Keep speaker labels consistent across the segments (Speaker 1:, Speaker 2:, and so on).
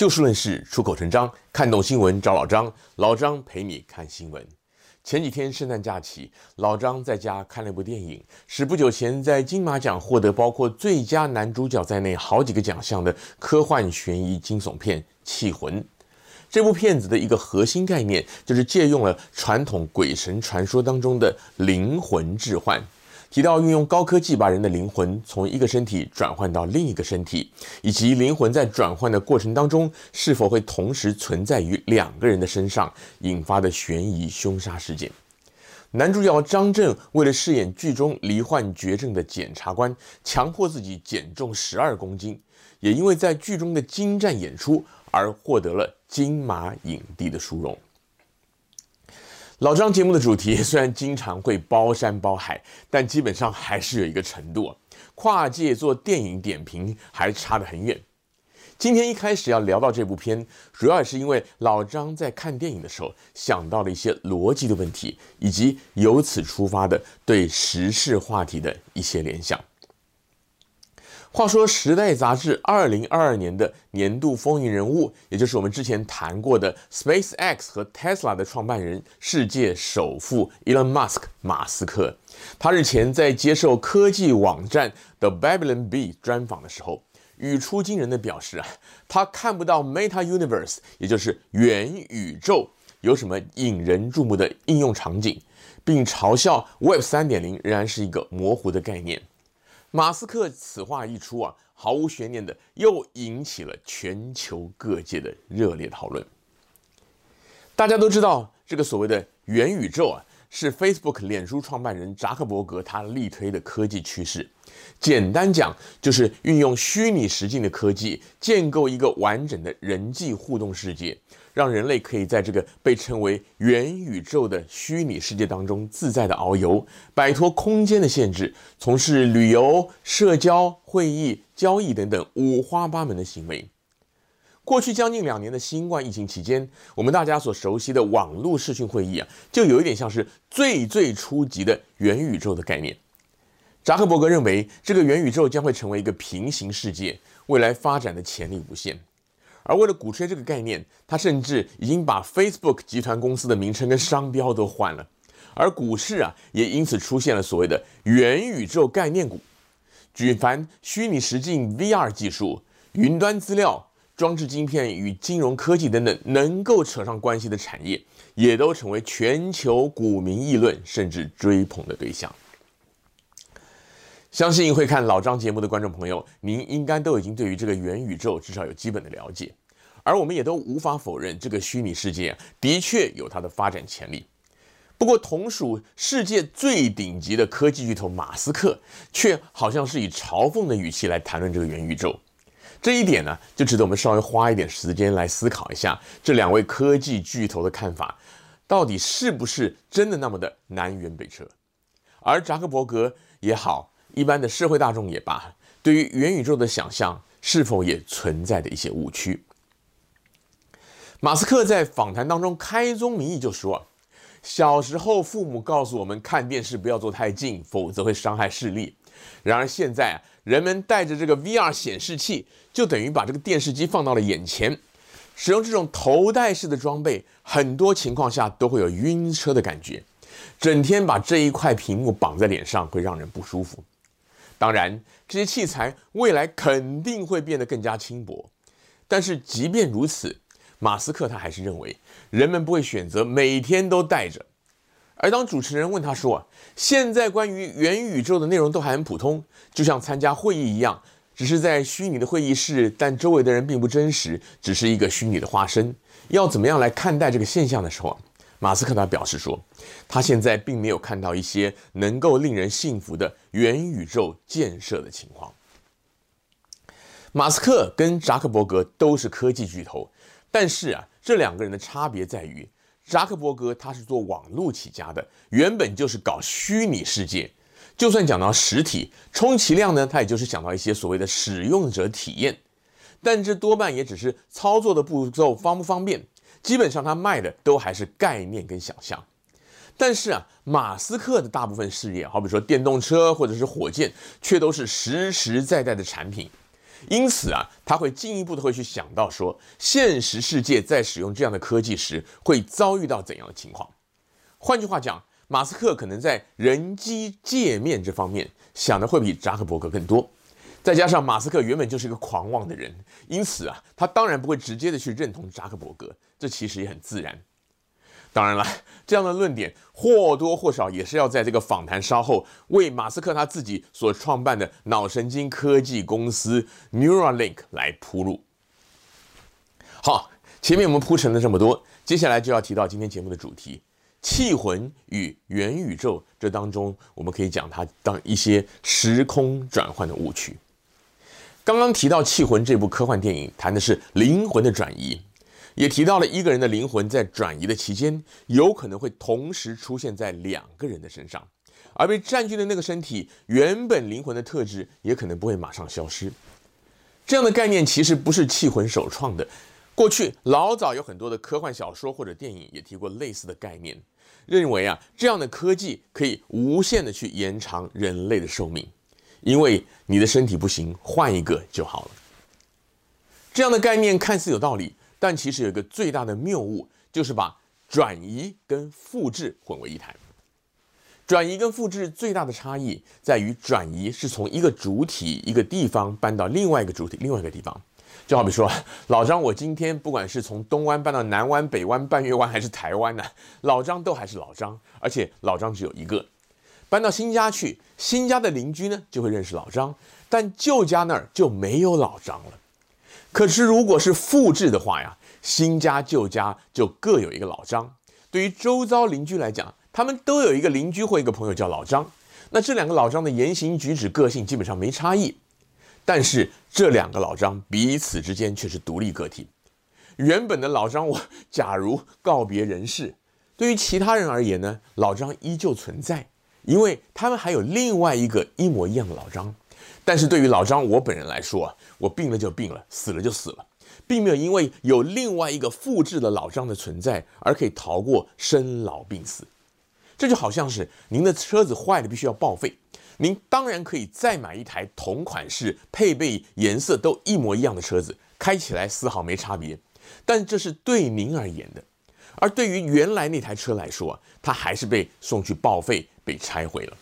Speaker 1: 就事论事，出口成章，看懂新闻找老张，老张陪你看新闻。前几天圣诞假期，老张在家看了一部电影，是不久前在金马奖获得包括最佳男主角在内好几个奖项的科幻悬疑惊悚片《气魂》。这部片子的一个核心概念，就是借用了传统鬼神传说当中的灵魂置换。提到运用高科技把人的灵魂从一个身体转换到另一个身体，以及灵魂在转换的过程当中是否会同时存在于两个人的身上，引发的悬疑凶杀事件。男主角张震为了饰演剧中罹患绝症的检察官，强迫自己减重十二公斤，也因为在剧中的精湛演出而获得了金马影帝的殊荣。老张节目的主题 虽然经常会包山包海，但基本上还是有一个程度，跨界做电影点评还差得很远。今天一开始要聊到这部片，主要也是因为老张在看电影的时候想到了一些逻辑的问题，以及由此出发的对时事话题的一些联想。话说，《时代》杂志二零二二年的年度风云人物，也就是我们之前谈过的 SpaceX 和 Tesla 的创办人、世界首富 Elon Musk 马斯克，他日前在接受科技网站 The Babylon Bee 专访的时候，语出惊人的表示啊，他看不到 Meta Universe，也就是元宇宙，有什么引人注目的应用场景，并嘲笑 Web 三点零仍然是一个模糊的概念。马斯克此话一出啊，毫无悬念的又引起了全球各界的热烈讨论。大家都知道，这个所谓的元宇宙啊，是 Facebook 脸书创办人扎克伯格他力推的科技趋势。简单讲，就是运用虚拟实境的科技，建构一个完整的人际互动世界。让人类可以在这个被称为元宇宙的虚拟世界当中自在的遨游，摆脱空间的限制，从事旅游、社交、会议、交易等等五花八门的行为。过去将近两年的新冠疫情期间，我们大家所熟悉的网络视讯会议啊，就有一点像是最最初级的元宇宙的概念。扎克伯格认为，这个元宇宙将会成为一个平行世界，未来发展的潜力无限。而为了鼓吹这个概念，他甚至已经把 Facebook 集团公司的名称跟商标都换了。而股市啊，也因此出现了所谓的元宇宙概念股。举凡虚拟实境 VR 技术、云端资料、装置晶片与金融科技等等能够扯上关系的产业，也都成为全球股民议论甚至追捧的对象。相信会看老张节目的观众朋友，您应该都已经对于这个元宇宙至少有基本的了解，而我们也都无法否认，这个虚拟世界，的确有它的发展潜力。不过，同属世界最顶级的科技巨头马斯克，却好像是以嘲讽的语气来谈论这个元宇宙。这一点呢，就值得我们稍微花一点时间来思考一下，这两位科技巨头的看法，到底是不是真的那么的南辕北辙？而扎克伯格也好。一般的社会大众也罢，对于元宇宙的想象是否也存在的一些误区？马斯克在访谈当中开宗明义就说：“小时候父母告诉我们看电视不要坐太近，否则会伤害视力。然而现在啊，人们带着这个 VR 显示器，就等于把这个电视机放到了眼前，使用这种头戴式的装备，很多情况下都会有晕车的感觉。整天把这一块屏幕绑在脸上，会让人不舒服。”当然，这些器材未来肯定会变得更加轻薄，但是即便如此，马斯克他还是认为人们不会选择每天都带着。而当主持人问他说：“现在关于元宇宙的内容都还很普通，就像参加会议一样，只是在虚拟的会议室，但周围的人并不真实，只是一个虚拟的化身，要怎么样来看待这个现象的时候？”马斯克他表示说，他现在并没有看到一些能够令人信服的元宇宙建设的情况。马斯克跟扎克伯格都是科技巨头，但是啊，这两个人的差别在于，扎克伯格他是做网络起家的，原本就是搞虚拟世界，就算讲到实体，充其量呢，他也就是想到一些所谓的使用者体验，但这多半也只是操作的步骤方不方便。基本上他卖的都还是概念跟想象，但是啊，马斯克的大部分事业，好比说电动车或者是火箭，却都是实实在在的产品。因此啊，他会进一步的会去想到说，现实世界在使用这样的科技时会遭遇到怎样的情况。换句话讲，马斯克可能在人机界面这方面想的会比扎克伯格更多。再加上马斯克原本就是一个狂妄的人，因此啊，他当然不会直接的去认同扎克伯格，这其实也很自然。当然了，这样的论点或多或少也是要在这个访谈稍后为马斯克他自己所创办的脑神经科技公司 Neuralink 来铺路。好，前面我们铺陈了这么多，接下来就要提到今天节目的主题。气魂与元宇宙，这当中我们可以讲它当一些时空转换的误区。刚刚提到《缉魂》这部科幻电影，谈的是灵魂的转移，也提到了一个人的灵魂在转移的期间，有可能会同时出现在两个人的身上，而被占据的那个身体原本灵魂的特质，也可能不会马上消失。这样的概念其实不是《缉魂》首创的。过去老早有很多的科幻小说或者电影也提过类似的概念，认为啊，这样的科技可以无限的去延长人类的寿命，因为你的身体不行，换一个就好了。这样的概念看似有道理，但其实有一个最大的谬误，就是把转移跟复制混为一谈。转移跟复制最大的差异在于，转移是从一个主体一个地方搬到另外一个主体另外一个地方。就好比说，老张，我今天不管是从东湾搬到南湾、北湾、半月湾还是台湾呢，老张都还是老张，而且老张只有一个。搬到新家去，新家的邻居呢就会认识老张，但旧家那儿就没有老张了。可是如果是复制的话呀，新家旧家就各有一个老张。对于周遭邻居来讲，他们都有一个邻居或一个朋友叫老张，那这两个老张的言行举止、个性基本上没差异。但是这两个老张彼此之间却是独立个体。原本的老张，我假如告别人世，对于其他人而言呢，老张依旧存在，因为他们还有另外一个一模一样的老张。但是对于老张我本人来说，我病了就病了，死了就死了，并没有因为有另外一个复制的老张的存在而可以逃过生老病死。这就好像是您的车子坏了，必须要报废。您当然可以再买一台同款式、配备颜色都一模一样的车子，开起来丝毫没差别。但这是对您而言的，而对于原来那台车来说，它还是被送去报废、被拆毁了。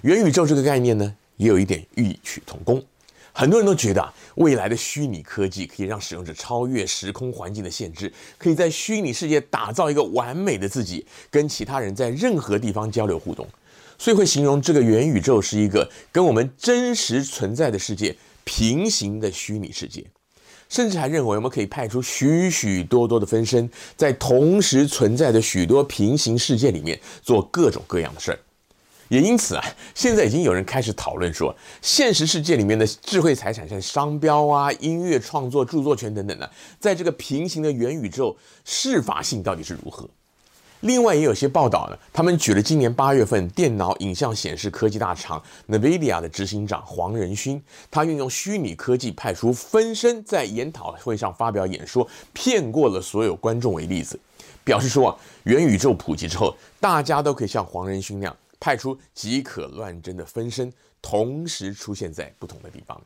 Speaker 1: 元宇宙这个概念呢，也有一点异曲同工。很多人都觉得啊，未来的虚拟科技可以让使用者超越时空环境的限制，可以在虚拟世界打造一个完美的自己，跟其他人在任何地方交流互动。所以会形容这个元宇宙是一个跟我们真实存在的世界平行的虚拟世界，甚至还认为我们可以派出许许多多的分身，在同时存在的许多平行世界里面做各种各样的事儿。也因此啊，现在已经有人开始讨论说，现实世界里面的智慧财产，像商标啊、音乐创作、著作权等等的，在这个平行的元宇宙适法性到底是如何？另外也有些报道呢，他们举了今年八月份电脑影像显示科技大厂 NVIDIA 的执行长黄仁勋，他运用虚拟科技派出分身在研讨会上发表演说，骗过了所有观众为例子，表示说啊，元宇宙普及之后，大家都可以像黄仁勋那样派出即可乱真的分身，同时出现在不同的地方。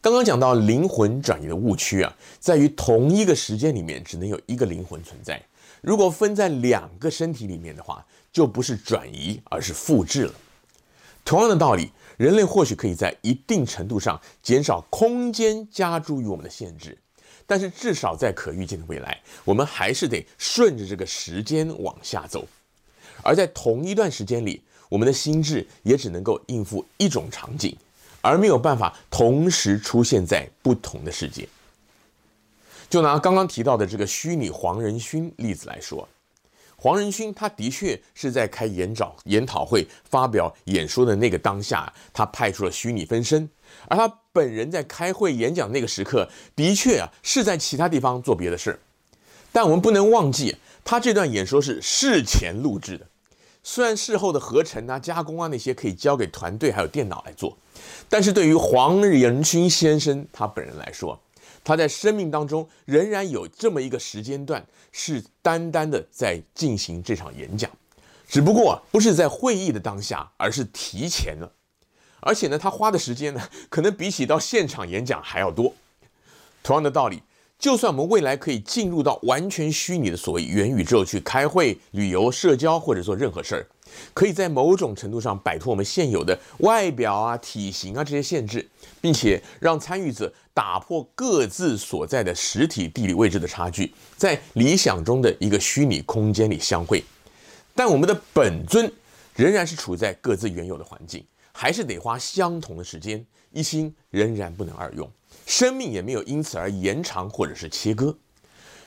Speaker 1: 刚刚讲到灵魂转移的误区啊，在于同一个时间里面只能有一个灵魂存在。如果分在两个身体里面的话，就不是转移，而是复制了。同样的道理，人类或许可以在一定程度上减少空间加诸于我们的限制，但是至少在可预见的未来，我们还是得顺着这个时间往下走。而在同一段时间里，我们的心智也只能够应付一种场景，而没有办法同时出现在不同的世界。就拿刚刚提到的这个虚拟黄仁勋例子来说，黄仁勋他的确是在开研讨研讨会发表演说的那个当下，他派出了虚拟分身，而他本人在开会演讲那个时刻，的确啊是在其他地方做别的事。但我们不能忘记，他这段演说是事前录制的，虽然事后的合成啊、加工啊那些可以交给团队还有电脑来做，但是对于黄仁勋先生他本人来说，他在生命当中仍然有这么一个时间段，是单单的在进行这场演讲，只不过不是在会议的当下，而是提前了。而且呢，他花的时间呢，可能比起到现场演讲还要多。同样的道理，就算我们未来可以进入到完全虚拟的所谓元宇宙去开会、旅游、社交，或者做任何事儿，可以在某种程度上摆脱我们现有的外表啊、体型啊这些限制，并且让参与者打破各自所在的实体地理位置的差距，在理想中的一个虚拟空间里相会。但我们的本尊仍然是处在各自原有的环境，还是得花相同的时间，一心仍然不能二用，生命也没有因此而延长或者是切割。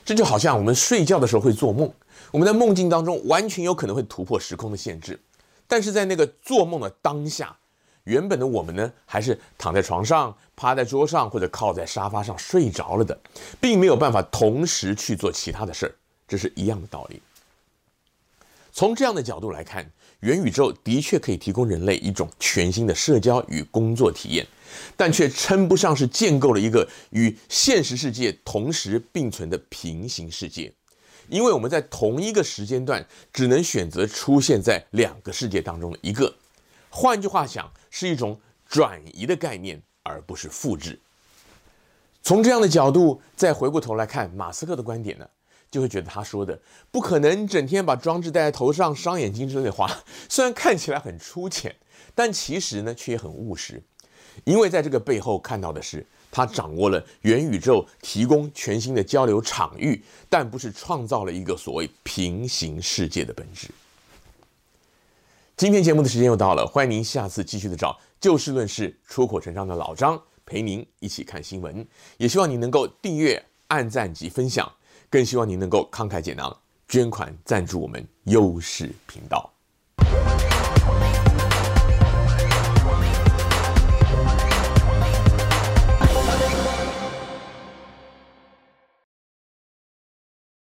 Speaker 1: 这就好像我们睡觉的时候会做梦，我们在梦境当中完全有可能会突破时空的限制，但是在那个做梦的当下，原本的我们呢，还是躺在床上、趴在桌上或者靠在沙发上睡着了的，并没有办法同时去做其他的事儿，这是一样的道理。从这样的角度来看，元宇宙的确可以提供人类一种全新的社交与工作体验，但却称不上是建构了一个与现实世界同时并存的平行世界，因为我们在同一个时间段只能选择出现在两个世界当中的一个。换句话讲，是一种转移的概念，而不是复制。从这样的角度再回过头来看马斯克的观点呢，就会觉得他说的不可能整天把装置戴在头上伤眼睛之类的话，虽然看起来很粗浅，但其实呢却也很务实，因为在这个背后看到的是他掌握了元宇宙提供全新的交流场域，但不是创造了一个所谓平行世界的本质。今天节目的时间又到了，欢迎您下次继续的找就事论事、出口成章的老张陪您一起看新闻，也希望您能够订阅、按赞及分享。更希望您能够慷慨解囊，捐款赞助我们优视频道。